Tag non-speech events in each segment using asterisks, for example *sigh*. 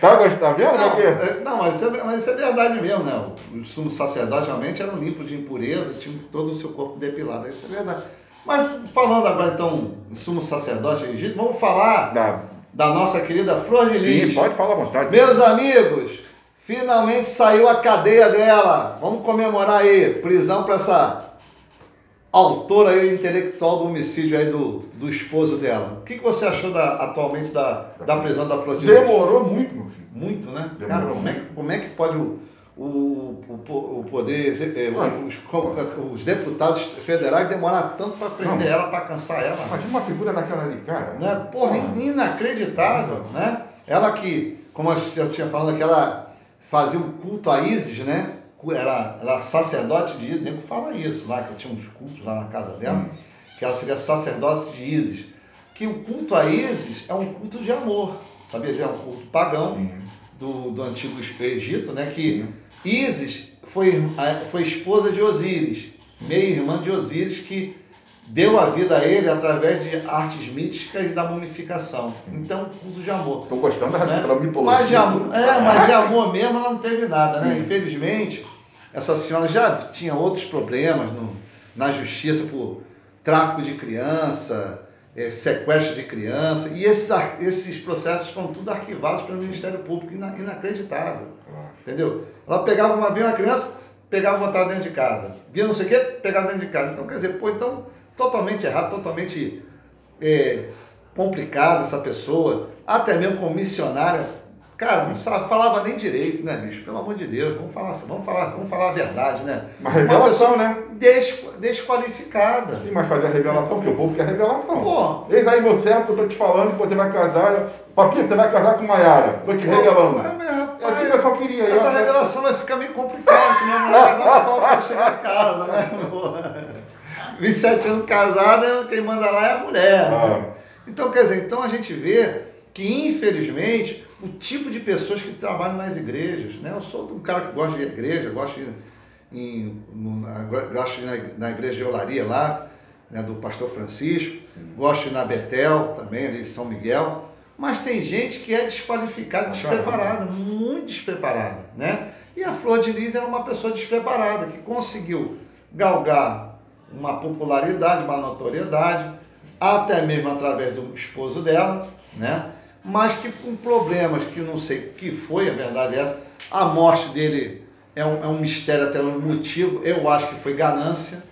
Tá gostando mesmo? Não, Porque... é, não mas, isso é, mas isso é verdade mesmo, né? Os sumos sacerdotes realmente eram limpos de impureza, tinham todo o seu corpo depilado. Isso é verdade. Mas falando agora então sumo sacerdote Egito, vamos falar Dá. da nossa querida Flor de Sim, Lis. pode falar à vontade. Meus amigos, finalmente saiu a cadeia dela. Vamos comemorar aí. Prisão para essa autora aí, intelectual do homicídio aí do, do esposo dela. O que, que você achou da, atualmente da, da prisão da Flor de? Demorou muito, meu filho. Muito, né? Demorou Cara, como é, que, como é que pode o, o, o, o poder, eh, os, os deputados federais demorar tanto para prender Não. ela, para cansar ela? Imagina uma figura daquela ali, cara. Né? Porra, in- inacreditável, né? Ela que, como eu já tinha falado, que ela fazia um culto a Isis, né? Era, era sacerdote de Isis, nego fala isso lá, que tinha uns cultos lá na casa dela, que ela seria sacerdote de Isis. Que o culto a Isis é um culto de amor, sabia? É um culto pagão do, do antigo Egito, né? Que Isis foi, foi esposa de Osíris, meia-irmã de Osíris, que deu a vida a ele através de artes místicas e da mumificação. Então, culto de amor. Tô gostando da, Né? mitologia. Mas de amor, é, mas de amor mesmo ela não teve nada, né? Infelizmente, essa senhora já tinha outros problemas no, na justiça por tráfico de criança, eh, sequestro de criança, e esses, esses processos foram tudo arquivados pelo Ministério Público, ina- inacreditável. Entendeu? Ela pegava uma, via uma criança, pegava e botava dentro de casa. Via não sei o quê, pegava dentro de casa. Então, quer dizer, pô, então, totalmente errado, totalmente é, complicada essa pessoa, até mesmo como missionária. Cara, não falava nem direito, né, bicho? Pelo amor de Deus, vamos falar, vamos falar, vamos falar a verdade, né? Uma revelação, né? Des, desqualificada. Sim, mas fazer a revelação, porque o povo quer revelação. Pô. Eis aí, meu servo, que eu tô te falando que você vai casar. Papinho, você vai casar com Maiara. Tô te revelando. Mas, mas, É rapaz, assim que eu só queria. Essa Eu- revelação vai ficar meio complicada, que minha mulher vai dar um pau pra chegar em casa, né? Porra. *laughs* 27 anos casada, quem manda lá é a mulher. né? Ah. Então, quer dizer, então a gente vê que, infelizmente, o tipo de pessoas que trabalham nas igrejas, né? Eu sou um cara que gosta de igreja, gosto de em, na, gosto de na, na igreja de Olaria lá, né, do pastor Francisco, gosto de na Betel também, ali de São Miguel, mas tem gente que é desqualificada, despreparada, muito despreparada, né? E a Flor de Lis era uma pessoa despreparada, que conseguiu galgar uma popularidade, uma notoriedade, até mesmo através do esposo dela, né? Mas que com problemas que não sei o que foi, a verdade é essa, a morte dele é um, é um mistério até um motivo, eu acho que foi ganância,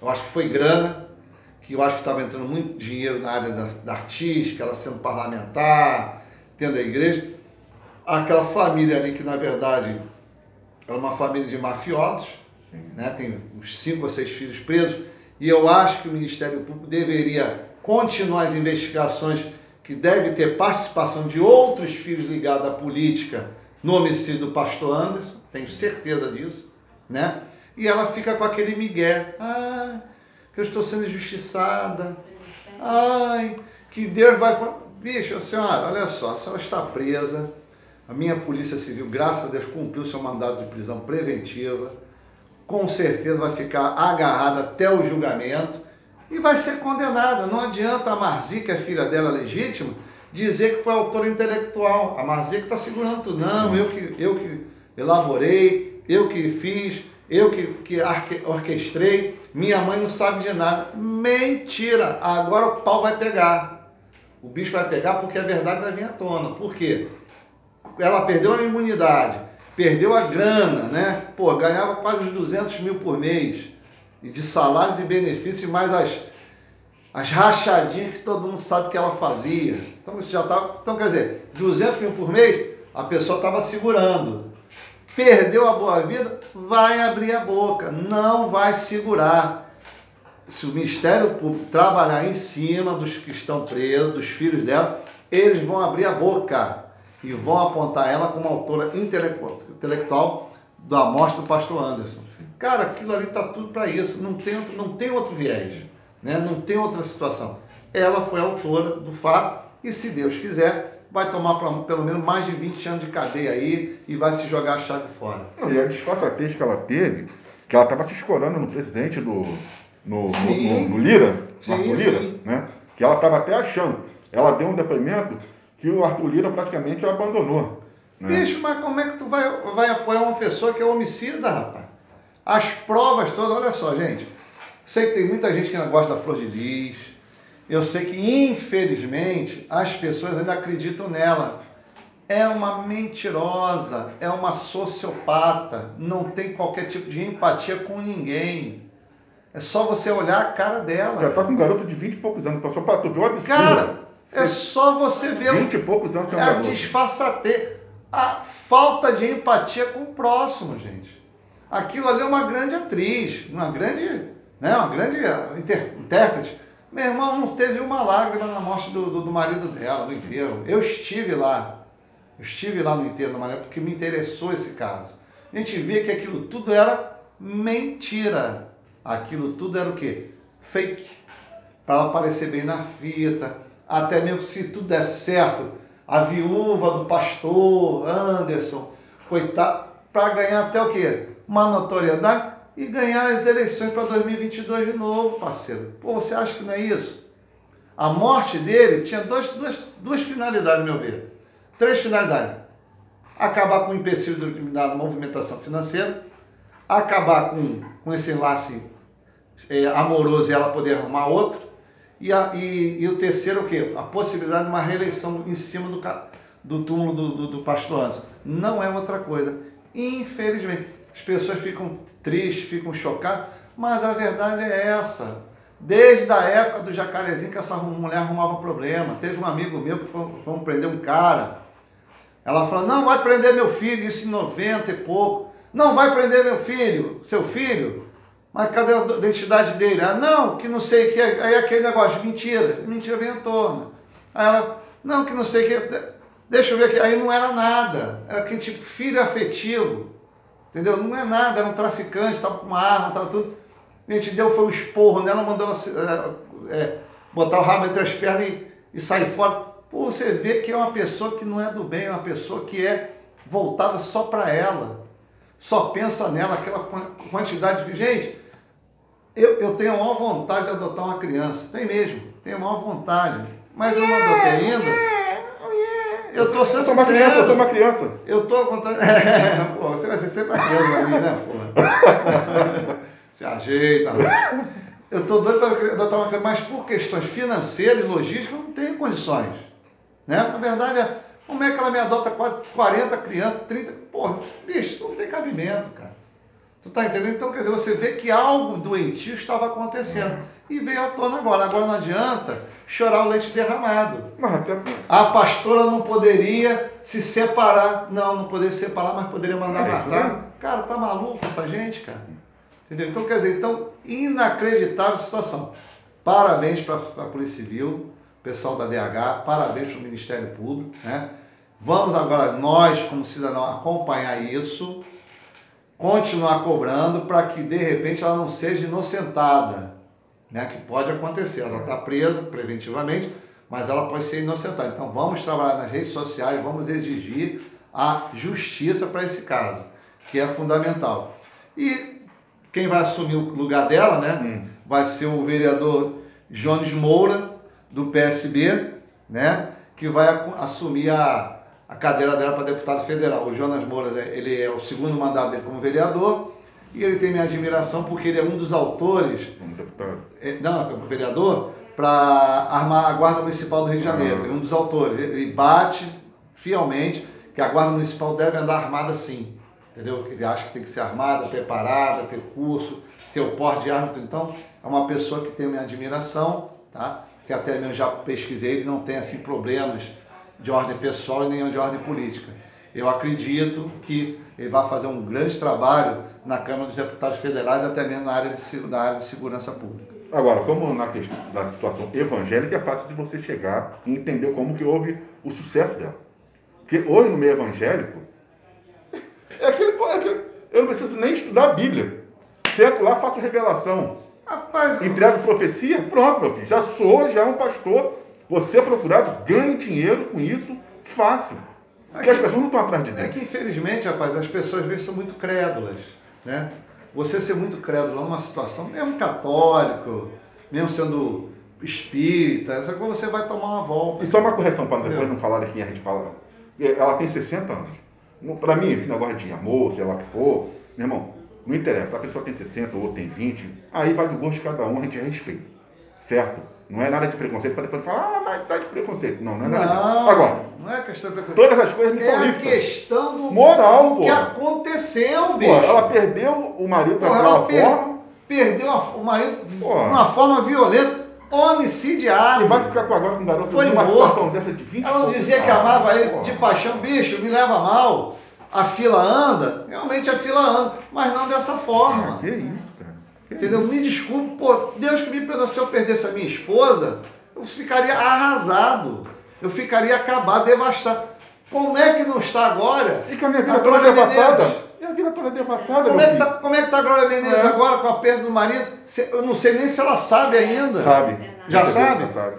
eu acho que foi grana, que eu acho que estava entrando muito dinheiro na área da, da artística, ela sendo parlamentar, tendo a igreja. Aquela família ali que, na verdade, era uma família de mafiosos, né? tem uns cinco ou seis filhos presos, e eu acho que o Ministério Público deveria continuar as investigações que deve ter participação de outros filhos ligados à política no homicídio do pastor Anderson, tenho certeza disso, né? E ela fica com aquele migué, ah, que eu estou sendo injustiçada, ai, que Deus vai... Bicho, senhora, olha só, a senhora está presa, a minha polícia civil, graças a Deus, cumpriu seu mandado de prisão preventiva, com certeza vai ficar agarrada até o julgamento e vai ser condenada. Não adianta a Marzi, que é filha dela legítima, dizer que foi autora intelectual. A Marzi que está segurando tudo. Não, eu que, eu que elaborei, eu que fiz, eu que, que arque- orquestrei, minha mãe não sabe de nada. Mentira! Agora o pau vai pegar. O bicho vai pegar porque a verdade vai vir à tona. Por quê? ela perdeu a imunidade, perdeu a grana, né? Pô, ganhava quase uns 200 mil por mês e de salários e benefícios, mais as, as rachadinhas que todo mundo sabe que ela fazia. Então isso já tá, então quer dizer, 200 mil por mês, a pessoa estava segurando. Perdeu a boa vida, vai abrir a boca, não vai segurar. Se o Ministério Público trabalhar em cima dos que estão presos, dos filhos dela, eles vão abrir a boca e vão apontar ela como autora intelectual da morte do pastor Anderson. Cara, aquilo ali tá tudo para isso, não tem, outro, não tem outro viés, né? não tem outra situação. Ela foi autora do fato e, se Deus quiser, vai tomar pra- pelo menos mais de 20 anos de cadeia aí e vai se jogar a chave fora. Não, e a disfarçatez que ela teve, que ela estava se escorando no presidente do. no, no, no- no Lira, Sim, Marco Lira, sim. né? Que ela estava até achando. Ela deu um depoimento que o Arthur Lira praticamente o abandonou. Né? Bicho, mas como é que tu vai, vai apoiar uma pessoa que é homicida, rapaz? As provas todas, olha só, gente. Sei que tem muita gente que não gosta da flor de lis. Eu sei que, infelizmente, as pessoas ainda acreditam nela. É uma mentirosa, é uma sociopata, não tem qualquer tipo de empatia com ninguém. É só você olhar a cara dela. Já tá com um garoto de 20 e poucos anos, passou para tu ver o absurdo. Cara, é só você ver 20 e poucos anos tem um é a disfarçatez, a falta de empatia com o próximo, gente. Aquilo ali é uma grande atriz, uma grande, né, uma grande inter, intérprete. Meu irmão não teve uma lágrima na morte do, do, do marido dela, no enterro. Eu estive lá. Eu estive lá no enterro da Maria porque me interessou esse caso. A gente vê que aquilo tudo era mentira. Aquilo tudo era o quê? Fake. Para ela aparecer bem na fita. Até mesmo se tudo der certo, a viúva do pastor Anderson, coitado, para ganhar até o quê? Uma notoriedade e ganhar as eleições para 2022 de novo, parceiro. Pô, você acha que não é isso? A morte dele tinha dois, duas, duas finalidades, meu ver. Três finalidades. Acabar com o empecilho da movimentação financeira, acabar com, com esse enlace é, amoroso e ela poder arrumar outro, e, a, e, e, o terceiro o quê? A possibilidade de uma reeleição em cima do, do túmulo do, do, do pastor Anderson. Não é outra coisa. Infelizmente, as pessoas ficam tristes, ficam chocadas, mas a verdade é essa. Desde a época do jacarezinho que essa mulher arrumava problema. Teve um amigo meu que foi, foi prender um cara. Ela falou, não, vai prender meu filho, isso em 90 e pouco. Não vai prender meu filho, seu filho. Mas cadê a identidade dele? Ah, não, que não sei o que. Aí aquele negócio, mentira. Mentira vem à tona. Aí ela, não, que não sei o que. Deixa eu ver aqui. Aí não era nada. Era aquele tipo filho afetivo. Entendeu? Não é nada, era um traficante, estava com uma arma, estava tudo. A gente deu foi um esporro nela, mandou ela é, botar o rabo entre as pernas e, e sair fora. Pô, você vê que é uma pessoa que não é do bem, é uma pessoa que é voltada só para ela. Só pensa nela, aquela quantidade de. Gente, eu, eu tenho a maior vontade de adotar uma criança. Tem mesmo, tenho a maior vontade. Mas eu não adotei ainda. Eu tô sendo eu sou uma criança, eu sou uma criança. Eu tô contando. *laughs* É, pô, você vai ser sempre a criança pra mim, né, pô? *laughs* Se ajeita. Eu tô doido para adotar uma criança, mas por questões financeiras e logísticas eu não tenho condições. Né? Na verdade, é, como é que ela me adota 40 crianças, 30. Porra, bicho, isso não tem cabimento, cara. Tu tá entendendo? Então, quer dizer, você vê que algo doentio estava acontecendo. E veio à tona agora. Agora não adianta chorar o leite derramado. A pastora não poderia se separar. Não, não poderia se separar, mas poderia mandar é matar. Cara, tá maluco essa gente, cara? Entendeu? Então, quer dizer, então, inacreditável situação. Parabéns para a Polícia Civil, pessoal da DH, parabéns para o Ministério Público, né? Vamos agora, nós, como cidadão, acompanhar isso, continuar cobrando para que, de repente, ela não seja inocentada né, que pode acontecer. Ela está presa preventivamente, mas ela pode ser inocentada. Então vamos trabalhar nas redes sociais, vamos exigir a justiça para esse caso, que é fundamental. E quem vai assumir o lugar dela, né, hum. vai ser o vereador Jones Moura, do PSB, né, que vai assumir a, a cadeira dela para deputado federal. O Jonas Moura, ele é o segundo mandato dele como vereador, e ele tem minha admiração porque ele é um dos autores, é, não, vereador, para armar a Guarda Municipal do Rio de Janeiro. Ele é um dos autores. Ele bate fielmente que a Guarda Municipal deve andar armada sim. Entendeu? Ele acha que tem que ser armada, preparada, ter curso, ter o porte de arma. Então, é uma pessoa que tem minha admiração, tá? que até mesmo já pesquisei, ele não tem assim problemas de ordem pessoal e nem de ordem política. Eu acredito que ele vai fazer um grande trabalho na Câmara dos Deputados Federais, até mesmo na área de, na área de segurança pública. Agora, como na questão da situação evangélica, é fácil de você chegar e entender como que houve o sucesso dela. Porque hoje no meio evangélico, é aquele, é aquele eu não preciso nem estudar a Bíblia. Sento lá, faço revelação. Rapaz, entrego profecia, pronto, meu filho. Já sou, já é um pastor. Você é procurado, ganhe dinheiro com isso, fácil. Porque é que, as pessoas não estão atrás de Deus. É que, infelizmente, rapaz, as pessoas às vezes são muito crédulas. Né? Você ser muito crédulo numa situação, mesmo católico, mesmo sendo espírita, essa coisa você vai tomar uma volta. E só uma correção para depois Entendeu? não falar aqui, a gente fala. Ela tem 60 anos. Pra mim, esse negócio de amor, sei lá o que for, meu irmão, não interessa. A pessoa tem 60 ou tem 20, aí vai do gosto de cada um, a gente respeita. Certo? Não é nada de preconceito para depois falar, ah, mas tá de preconceito. Não, não é nada. Não, Agora, não é questão de todas as coisas me É a questão do, Moral, do que aconteceu, bicho. ela perdeu o marido Porra, daquela ela per- forma perdeu a- o marido Pô. de uma forma violenta, homicidiário. e vai ficar com agora com um garoto Foi numa morto. situação dessa de 20 Ela não dizia que amava ele de paixão, bicho, me leva mal. A fila anda, realmente a fila anda, mas não dessa forma. Que isso, cara. Que Entendeu? Me desculpe, pô, Deus que me perdoe, se eu perdesse a minha esposa, eu ficaria arrasado. Eu ficaria acabado, devastado. Como é que não está agora? E a minha vida A toda. Menezes? E a vida toda devassada, Como é, que tá, como é que tá a Glória Menezes É. agora com a perda do marido? Eu não sei nem se ela sabe ainda. Sabe. Já sabe? sabe.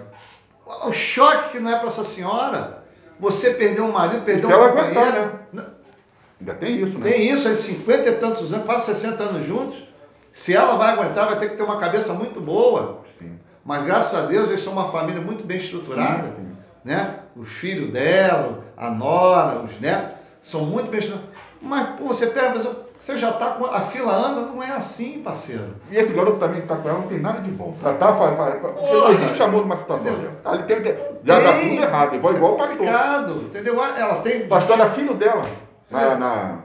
O choque que não é para essa senhora. Você perdeu um marido, perdeu se um ela companheiro. aguentar, né? Ainda tem isso, né? Tem isso, aí 50 e tantos anos, quase 60 anos juntos. Se ela vai aguentar, vai ter que ter uma cabeça muito boa. Sim. Mas graças a Deus eles são uma família muito bem estruturada. Sim, sim. Né? Os filhos dela, a nora, os netos, são muito bem. Mas pô, você pega você já está com. A fila anda, não é assim, parceiro. E esse garoto também que tá com ela não tem nada de bom. Tratar, fa- fa- fa- porque Porra. não existe amor numa situação dessa. Ali tem que. Já dá Tem. tudo errado, igual, igual o é pastor. entendeu? Ela tem. O pastor era filho dela. Na, na-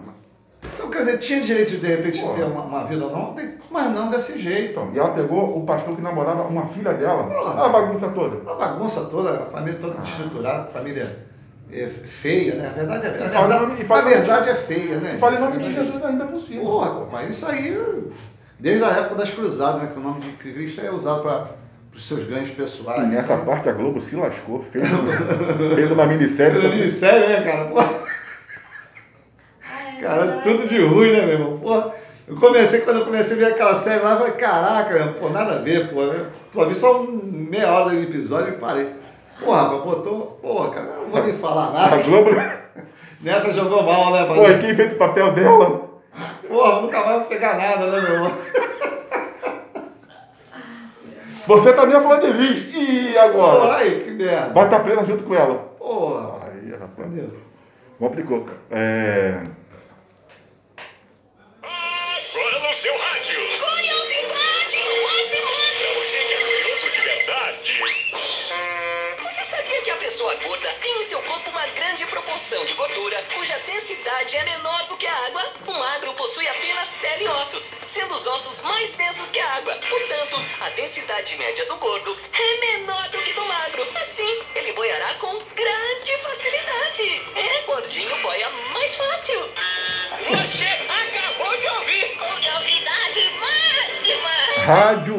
Então, quer dizer, tinha direito de, de repente Porra. ter uma, uma vida não, tem, mas não desse jeito. e ela pegou o pastor que namorava uma filha dela. Porra. A bagunça toda. A bagunça toda, a família toda estruturada, família é, feia, né? A verdade é, a verdade, fala a verdade é feia, né? E fala em nome de é Jesus ainda por cima. Porra, papai, isso aí, desde a época das cruzadas, né? Que o nome de Cristo é usado para os seus ganhos pessoais. E nessa né? parte a Globo se lascou, fez, *laughs* fez uma minissérie. Sério, né, cara? Porra, cara, tudo de ruim, né, meu irmão? Porra, eu comecei, quando eu comecei a ver aquela série lá, eu falei, caraca, meu, pô, nada a ver, pô. Eu só vi só meia hora do episódio e parei. Porra, rapaz, botou. Porra, cara, eu não vou nem falar A nada. Globo. *laughs* Nessa jogou mal, né, Pô, quem fez o papel dela? Porra, nunca mais vou pegar nada, né, meu irmão? *laughs* Você também é fã de Liz. E agora? Porra, aí, que merda. Vai estar presa junto com ela. Porra, Aí, rapaz. entendeu? Complicou. É... gordo é menor do que do magro. Assim, ele boiará com grande facilidade. É, gordinho boia mais fácil. Você acabou de ouvir. Curiosidade máxima! Rádio.